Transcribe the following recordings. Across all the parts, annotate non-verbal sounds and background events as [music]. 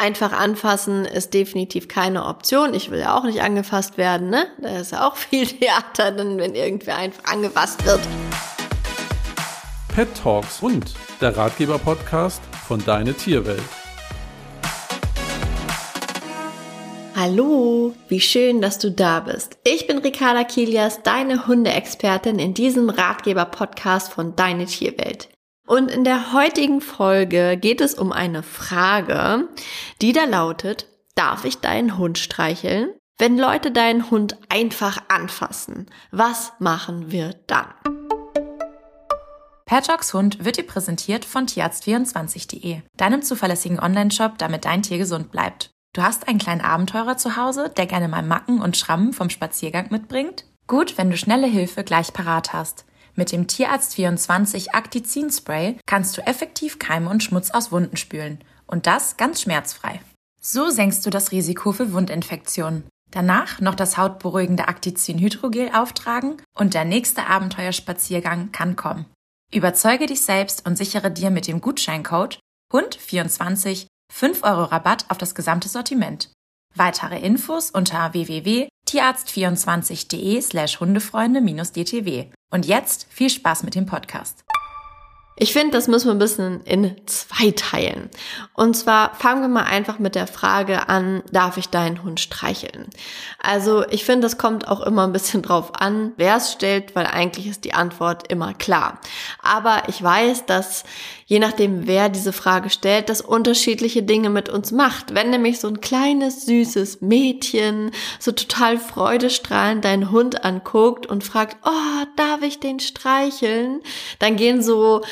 einfach anfassen ist definitiv keine Option. Ich will ja auch nicht angefasst werden, ne? Da ist ja auch [laughs] viel Theater, dann wenn irgendwer einfach angefasst wird. Pet Talks und der Ratgeber-Podcast von Deine Tierwelt. Hallo, wie schön, dass du da bist. Ich bin Ricarda Kilias, deine Hundeexpertin in diesem Ratgeber-Podcast von Deine Tierwelt. Und in der heutigen Folge geht es um eine Frage, die da lautet, darf ich deinen Hund streicheln? Wenn Leute deinen Hund einfach anfassen, was machen wir dann? Patchocks Hund wird dir präsentiert von tierarzt24.de, deinem zuverlässigen Online-Shop, damit dein Tier gesund bleibt. Du hast einen kleinen Abenteurer zu Hause, der gerne mal Macken und Schrammen vom Spaziergang mitbringt? Gut, wenn du schnelle Hilfe gleich parat hast. Mit dem Tierarzt24 Actizin Spray kannst du effektiv Keime und Schmutz aus Wunden spülen. Und das ganz schmerzfrei. So senkst du das Risiko für Wundinfektionen. Danach noch das hautberuhigende Actizin Hydrogel auftragen und der nächste Abenteuerspaziergang kann kommen. Überzeuge dich selbst und sichere dir mit dem Gutscheincode HUND24 5 Euro Rabatt auf das gesamte Sortiment. Weitere Infos unter www.tierarzt24.de slash Hundefreunde-DTW. Und jetzt viel Spaß mit dem Podcast. Ich finde, das müssen wir ein bisschen in zwei teilen. Und zwar fangen wir mal einfach mit der Frage an, darf ich deinen Hund streicheln? Also ich finde, das kommt auch immer ein bisschen drauf an, wer es stellt, weil eigentlich ist die Antwort immer klar. Aber ich weiß, dass je nachdem, wer diese Frage stellt, das unterschiedliche Dinge mit uns macht. Wenn nämlich so ein kleines, süßes Mädchen so total freudestrahlend deinen Hund anguckt und fragt, oh, darf ich den streicheln? Dann gehen so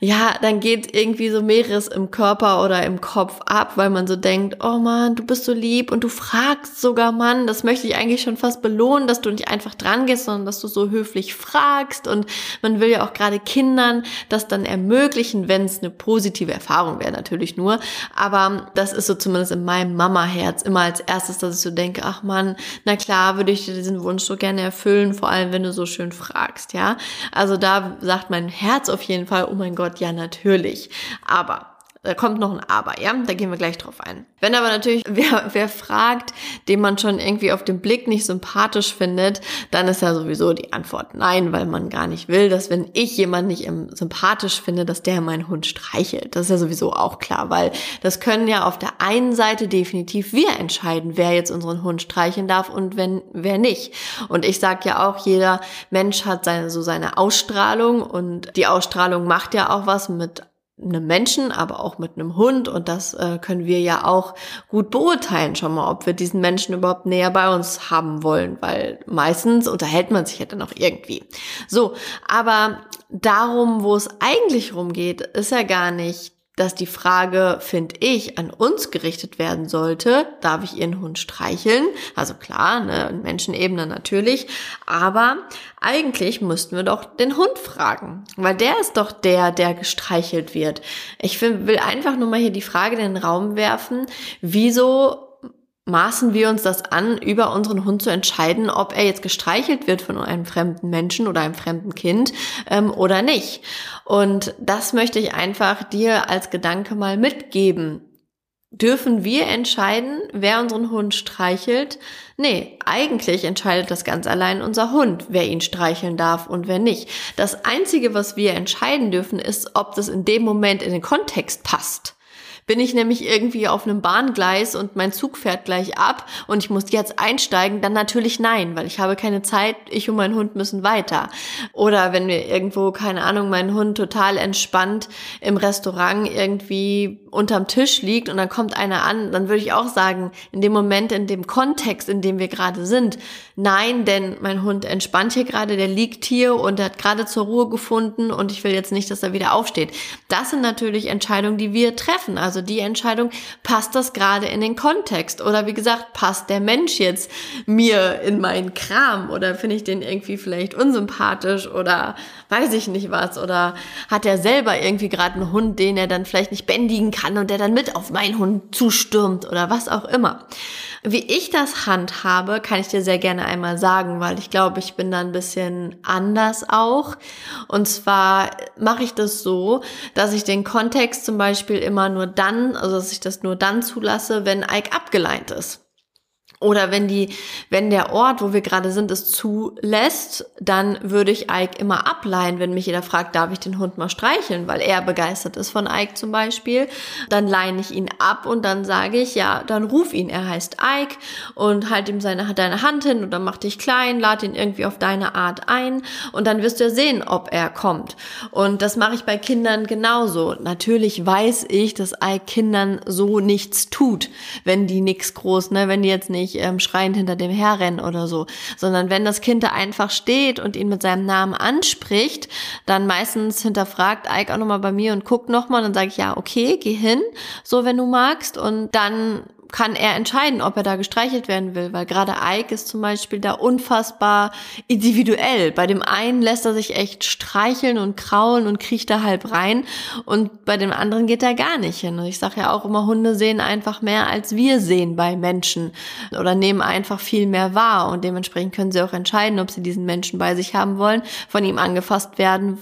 ja, dann geht irgendwie so mehreres im Körper oder im Kopf ab, weil man so denkt, oh Mann, du bist so lieb und du fragst sogar, Mann, das möchte ich eigentlich schon fast belohnen, dass du nicht einfach dran gehst, sondern dass du so höflich fragst und man will ja auch gerade Kindern das dann ermöglichen, wenn es eine positive Erfahrung wäre, natürlich nur, aber das ist so zumindest in meinem Mama-Herz immer als erstes, dass ich so denke, ach Mann, na klar, würde ich dir diesen Wunsch so gerne erfüllen, vor allem wenn du so schön fragst, ja. Also da sagt mein Herz auf jeden Fall, oh mein Gott, ja natürlich. Aber da kommt noch ein Aber, ja? Da gehen wir gleich drauf ein. Wenn aber natürlich [laughs] wer, wer fragt, den man schon irgendwie auf den Blick nicht sympathisch findet, dann ist ja sowieso die Antwort nein, weil man gar nicht will, dass wenn ich jemanden nicht sympathisch finde, dass der meinen Hund streichelt. Das ist ja sowieso auch klar, weil das können ja auf der einen Seite definitiv wir entscheiden, wer jetzt unseren Hund streicheln darf und wenn wer nicht. Und ich sag ja auch, jeder Mensch hat seine so seine Ausstrahlung und die Ausstrahlung macht ja auch was mit einem Menschen, aber auch mit einem Hund und das äh, können wir ja auch gut beurteilen schon mal, ob wir diesen Menschen überhaupt näher bei uns haben wollen, weil meistens unterhält man sich ja dann auch irgendwie. So, aber darum, wo es eigentlich rumgeht, ist ja gar nicht dass die Frage, finde ich, an uns gerichtet werden sollte, darf ich Ihren Hund streicheln? Also klar, ne, Menschenebene natürlich, aber eigentlich müssten wir doch den Hund fragen, weil der ist doch der, der gestreichelt wird. Ich will einfach nur mal hier die Frage in den Raum werfen, wieso maßen wir uns das an, über unseren Hund zu entscheiden, ob er jetzt gestreichelt wird von einem fremden Menschen oder einem fremden Kind ähm, oder nicht. Und das möchte ich einfach dir als Gedanke mal mitgeben. Dürfen wir entscheiden, wer unseren Hund streichelt? Nee, eigentlich entscheidet das ganz allein unser Hund, wer ihn streicheln darf und wer nicht. Das Einzige, was wir entscheiden dürfen, ist, ob das in dem Moment in den Kontext passt. Bin ich nämlich irgendwie auf einem Bahngleis und mein Zug fährt gleich ab und ich muss jetzt einsteigen, dann natürlich nein, weil ich habe keine Zeit, ich und mein Hund müssen weiter. Oder wenn wir irgendwo, keine Ahnung, mein Hund total entspannt im Restaurant irgendwie unterm Tisch liegt und dann kommt einer an, dann würde ich auch sagen, in dem Moment, in dem Kontext, in dem wir gerade sind, nein, denn mein Hund entspannt hier gerade, der liegt hier und er hat gerade zur Ruhe gefunden und ich will jetzt nicht, dass er wieder aufsteht. Das sind natürlich Entscheidungen, die wir treffen. Also also die Entscheidung, passt das gerade in den Kontext? Oder wie gesagt, passt der Mensch jetzt mir in meinen Kram? Oder finde ich den irgendwie vielleicht unsympathisch? Oder weiß ich nicht was? Oder hat er selber irgendwie gerade einen Hund, den er dann vielleicht nicht bändigen kann und der dann mit auf meinen Hund zustürmt? Oder was auch immer. Wie ich das handhabe, kann ich dir sehr gerne einmal sagen, weil ich glaube, ich bin da ein bisschen anders auch. Und zwar mache ich das so, dass ich den Kontext zum Beispiel immer nur dann, also dass ich das nur dann zulasse, wenn Ike abgeleint ist. Oder wenn die, wenn der Ort, wo wir gerade sind, es zulässt, dann würde ich Ike immer ableihen, wenn mich jeder fragt, darf ich den Hund mal streicheln, weil er begeistert ist von Ike zum Beispiel. Dann leine ich ihn ab und dann sage ich, ja, dann ruf ihn. Er heißt Ike und halt ihm seine, deine Hand hin oder mach dich klein, lad ihn irgendwie auf deine Art ein und dann wirst du ja sehen, ob er kommt. Und das mache ich bei Kindern genauso. Natürlich weiß ich, dass Ike Kindern so nichts tut, wenn die nichts groß, ne, wenn die jetzt nicht nicht ähm, schreiend hinter dem herrennen oder so, sondern wenn das Kind da einfach steht und ihn mit seinem Namen anspricht, dann meistens hinterfragt Ike auch nochmal bei mir und guckt nochmal, dann sage ich, ja, okay, geh hin, so wenn du magst. Und dann kann er entscheiden, ob er da gestreichelt werden will, weil gerade Ike ist zum Beispiel da unfassbar individuell. Bei dem einen lässt er sich echt streicheln und kraulen und kriecht da halb rein und bei dem anderen geht er gar nicht hin. Und ich sage ja auch immer, Hunde sehen einfach mehr, als wir sehen bei Menschen oder nehmen einfach viel mehr wahr und dementsprechend können sie auch entscheiden, ob sie diesen Menschen bei sich haben wollen, von ihm angefasst werden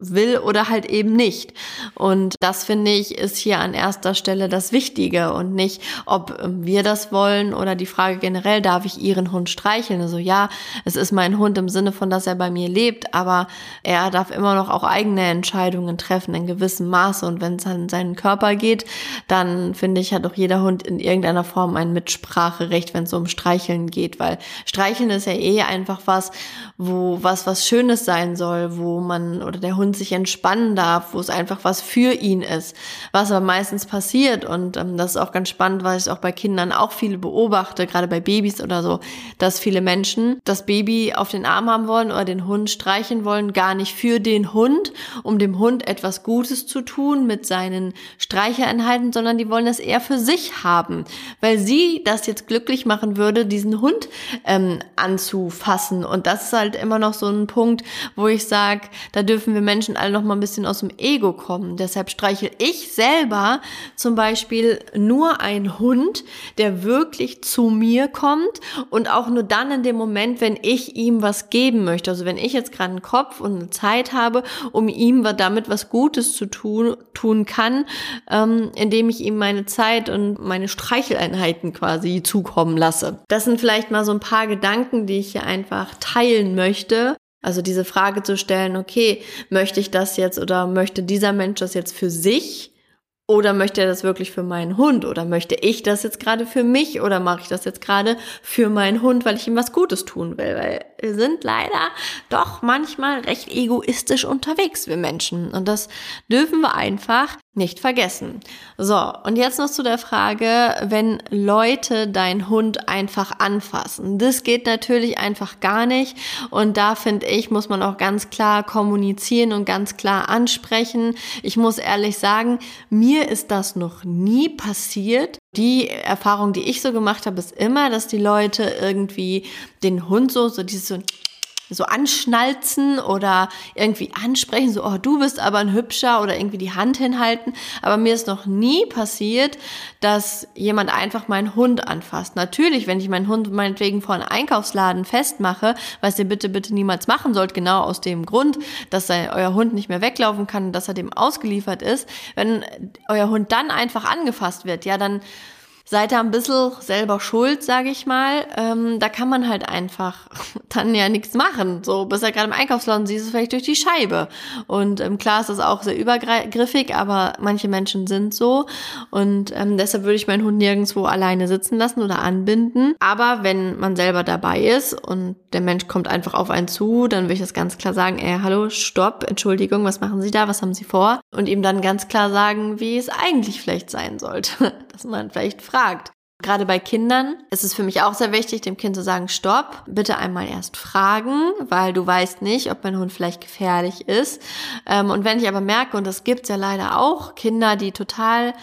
will oder halt eben nicht. Und das finde ich ist hier an erster Stelle das Wichtige und nicht, ob wir das wollen oder die Frage generell, darf ich Ihren Hund streicheln? Also ja, es ist mein Hund im Sinne von, dass er bei mir lebt, aber er darf immer noch auch eigene Entscheidungen treffen in gewissem Maße und wenn es an seinen Körper geht, dann finde ich, hat auch jeder Hund in irgendeiner Form ein Mitspracherecht, wenn es um Streicheln geht, weil Streicheln ist ja eh einfach was, wo was was Schönes sein soll, wo man oder der Hund und sich entspannen darf, wo es einfach was für ihn ist, was aber meistens passiert. Und ähm, das ist auch ganz spannend, weil ich auch bei Kindern auch viele beobachte, gerade bei Babys oder so, dass viele Menschen das Baby auf den Arm haben wollen oder den Hund streichen wollen, gar nicht für den Hund, um dem Hund etwas Gutes zu tun mit seinen Streichereinheiten, sondern die wollen das eher für sich haben, weil sie das jetzt glücklich machen würde, diesen Hund ähm, anzufassen. Und das ist halt immer noch so ein Punkt, wo ich sage, da dürfen wir Menschen Menschen alle noch mal ein bisschen aus dem Ego kommen. Deshalb streichel ich selber zum Beispiel nur einen Hund, der wirklich zu mir kommt und auch nur dann in dem Moment, wenn ich ihm was geben möchte. Also wenn ich jetzt gerade einen Kopf und eine Zeit habe, um ihm damit was Gutes zu tun, tun kann, ähm, indem ich ihm meine Zeit und meine Streicheleinheiten quasi zukommen lasse. Das sind vielleicht mal so ein paar Gedanken, die ich hier einfach teilen möchte, also diese Frage zu stellen, okay, möchte ich das jetzt oder möchte dieser Mensch das jetzt für sich oder möchte er das wirklich für meinen Hund oder möchte ich das jetzt gerade für mich oder mache ich das jetzt gerade für meinen Hund, weil ich ihm was Gutes tun will, weil wir sind leider doch manchmal recht egoistisch unterwegs, wir Menschen. Und das dürfen wir einfach nicht vergessen. So, und jetzt noch zu der Frage, wenn Leute deinen Hund einfach anfassen. Das geht natürlich einfach gar nicht. Und da finde ich, muss man auch ganz klar kommunizieren und ganz klar ansprechen. Ich muss ehrlich sagen, mir ist das noch nie passiert. Die Erfahrung, die ich so gemacht habe, ist immer, dass die Leute irgendwie den Hund so, so dieses so so anschnalzen oder irgendwie ansprechen, so, oh, du bist aber ein hübscher oder irgendwie die Hand hinhalten. Aber mir ist noch nie passiert, dass jemand einfach meinen Hund anfasst. Natürlich, wenn ich meinen Hund meinetwegen vor einem Einkaufsladen festmache, was ihr bitte, bitte niemals machen sollt, genau aus dem Grund, dass euer Hund nicht mehr weglaufen kann, dass er dem ausgeliefert ist. Wenn euer Hund dann einfach angefasst wird, ja, dann seid ihr ein bisschen selber schuld, sage ich mal. Ähm, da kann man halt einfach [laughs] dann ja nichts machen. So, bist ja gerade im Einkaufsladen, siehst es vielleicht durch die Scheibe. Und ähm, klar ist das auch sehr übergriffig, aber manche Menschen sind so. Und ähm, deshalb würde ich meinen Hund nirgendwo alleine sitzen lassen oder anbinden. Aber wenn man selber dabei ist und der Mensch kommt einfach auf einen zu, dann würde ich das ganz klar sagen, ey, hallo, stopp, Entschuldigung, was machen Sie da, was haben Sie vor? Und ihm dann ganz klar sagen, wie es eigentlich vielleicht sein sollte. [laughs] Dass man vielleicht fragt, gefragt. Gerade bei Kindern ist es für mich auch sehr wichtig, dem Kind zu sagen, stopp, bitte einmal erst fragen, weil du weißt nicht, ob mein Hund vielleicht gefährlich ist. Ähm, und wenn ich aber merke, und das gibt's ja leider auch, Kinder, die total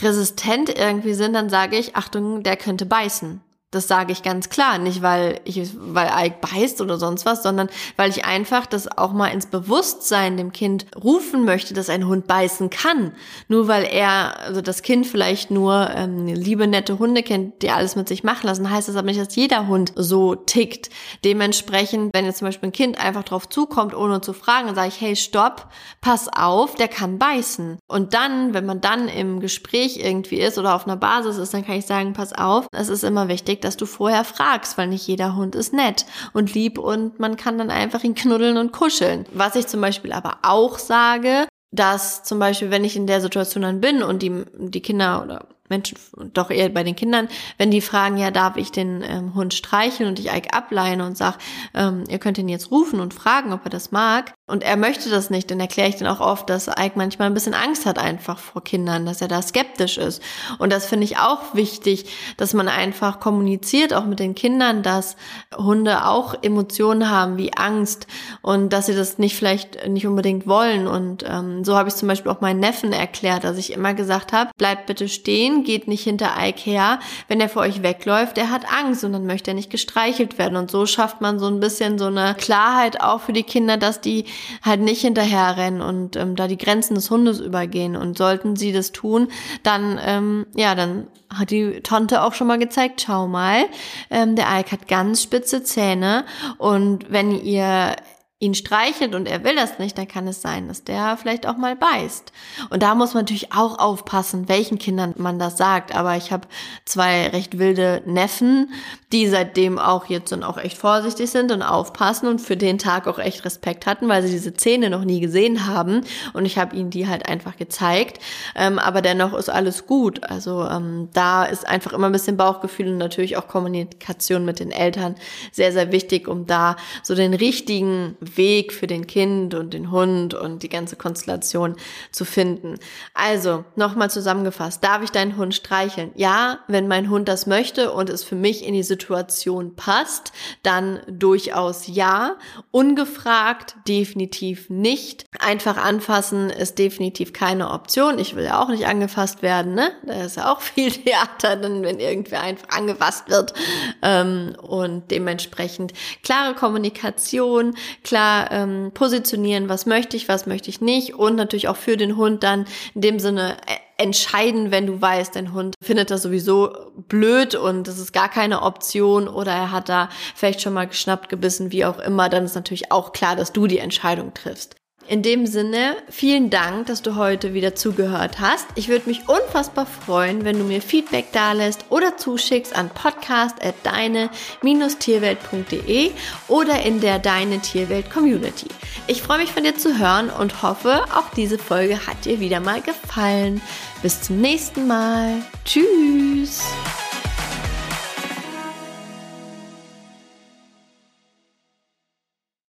resistent irgendwie sind, dann sage ich, Achtung, der könnte beißen. Das sage ich ganz klar, nicht weil ich, weil Ike beißt oder sonst was, sondern weil ich einfach das auch mal ins Bewusstsein dem Kind rufen möchte, dass ein Hund beißen kann. Nur weil er, also das Kind vielleicht nur ähm, liebe, nette Hunde kennt, die alles mit sich machen lassen, heißt das aber nicht, dass jeder Hund so tickt. Dementsprechend, wenn jetzt zum Beispiel ein Kind einfach drauf zukommt, ohne zu fragen, sage ich, hey, stopp, pass auf, der kann beißen. Und dann, wenn man dann im Gespräch irgendwie ist oder auf einer Basis ist, dann kann ich sagen, pass auf, es ist immer wichtig, wichtig, dass du vorher fragst, weil nicht jeder Hund ist nett und lieb und man kann dann einfach ihn knuddeln und kuscheln. Was ich zum Beispiel aber auch sage, dass zum Beispiel, wenn ich in der Situation dann bin und die, die Kinder oder Menschen, doch eher bei den Kindern, wenn die fragen, ja, darf ich den ähm, Hund streicheln und ich Ike ableine und sag, ähm, ihr könnt ihn jetzt rufen und fragen, ob er das mag. Und er möchte das nicht, dann erkläre ich dann auch oft, dass Ike manchmal ein bisschen Angst hat einfach vor Kindern, dass er da skeptisch ist. Und das finde ich auch wichtig, dass man einfach kommuniziert, auch mit den Kindern, dass Hunde auch Emotionen haben wie Angst und dass sie das nicht vielleicht nicht unbedingt wollen. Und ähm, so habe ich zum Beispiel auch meinen Neffen erklärt, dass ich immer gesagt habe, bleibt bitte stehen, geht nicht hinter Ike her. Wenn er vor euch wegläuft, er hat Angst und dann möchte er nicht gestreichelt werden. Und so schafft man so ein bisschen so eine Klarheit auch für die Kinder, dass die halt nicht hinterher rennen und ähm, da die Grenzen des Hundes übergehen. Und sollten sie das tun, dann, ähm, ja, dann hat die Tante auch schon mal gezeigt, schau mal, ähm, der Ike hat ganz spitze Zähne und wenn ihr ihn streichelt und er will das nicht, dann kann es sein, dass der vielleicht auch mal beißt. Und da muss man natürlich auch aufpassen, welchen Kindern man das sagt. Aber ich habe zwei recht wilde Neffen, die seitdem auch jetzt dann auch echt vorsichtig sind und aufpassen und für den Tag auch echt Respekt hatten, weil sie diese Zähne noch nie gesehen haben. Und ich habe ihnen die halt einfach gezeigt. Ähm, aber dennoch ist alles gut. Also ähm, da ist einfach immer ein bisschen Bauchgefühl und natürlich auch Kommunikation mit den Eltern sehr, sehr wichtig, um da so den richtigen Weg für den Kind und den Hund und die ganze Konstellation zu finden. Also, nochmal zusammengefasst, darf ich deinen Hund streicheln? Ja, wenn mein Hund das möchte und es für mich in die Situation passt, dann durchaus ja. Ungefragt definitiv nicht. Einfach anfassen ist definitiv keine Option. Ich will ja auch nicht angefasst werden, ne? Da ist ja auch [laughs] viel Theater, dann, wenn irgendwer einfach angefasst wird. Ähm, und dementsprechend klare Kommunikation, klar klar ähm, positionieren, was möchte ich, was möchte ich nicht und natürlich auch für den Hund dann in dem Sinne äh, entscheiden, wenn du weißt, dein Hund findet das sowieso blöd und das ist gar keine Option oder er hat da vielleicht schon mal geschnappt, gebissen, wie auch immer, dann ist natürlich auch klar, dass du die Entscheidung triffst. In dem Sinne, vielen Dank, dass du heute wieder zugehört hast. Ich würde mich unfassbar freuen, wenn du mir Feedback dalässt oder zuschickst an podcast.deine-tierwelt.de oder in der Deine Tierwelt Community. Ich freue mich von dir zu hören und hoffe, auch diese Folge hat dir wieder mal gefallen. Bis zum nächsten Mal. Tschüss.